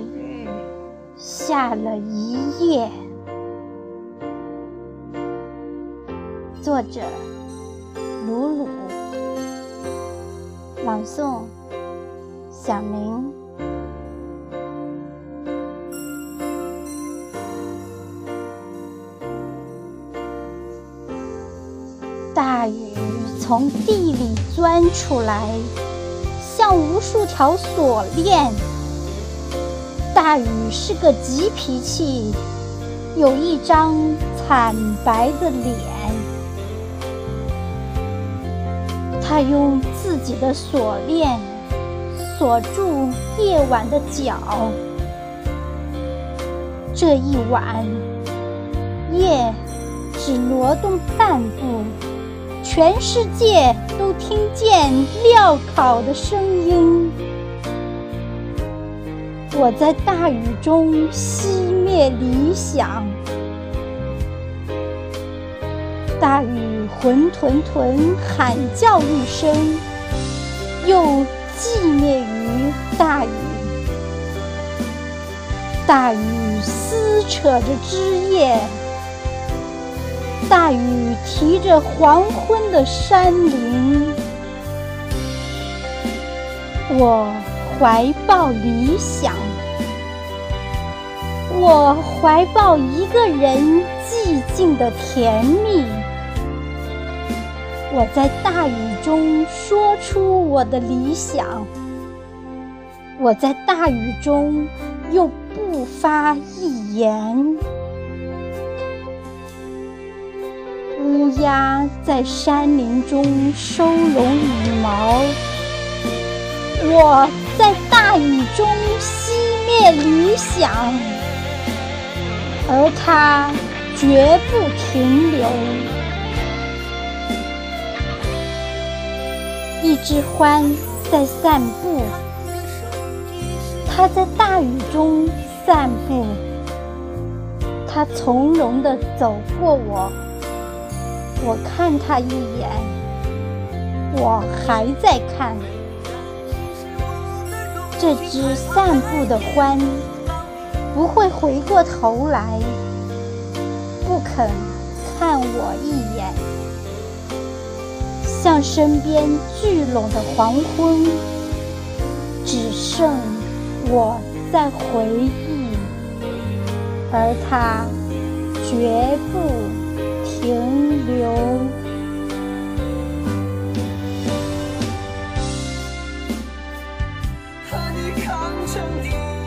雨下了一夜。作者：鲁鲁，朗诵：小明。大雨从地里钻出来，像无数条锁链。大禹是个急脾气，有一张惨白的脸。他用自己的锁链锁住夜晚的脚。这一晚，夜只挪动半步，全世界都听见镣铐的声音。我在大雨中熄灭理想，大雨浑沌沌喊叫一声，又寂灭于大雨。大雨撕扯着枝叶，大雨提着黄昏的山林，我。怀抱理想，我怀抱一个人寂静的甜蜜。我在大雨中说出我的理想，我在大雨中又不发一言。乌鸦在山林中收拢羽毛，我。在大雨中熄灭理想，而它绝不停留。一只獾在散步，它在大雨中散步，它从容地走过我，我看它一眼，我还在看。这只散步的獾不会回过头来，不肯看我一眼。像身边聚拢的黄昏，只剩我在回忆，而它绝不把你看成天。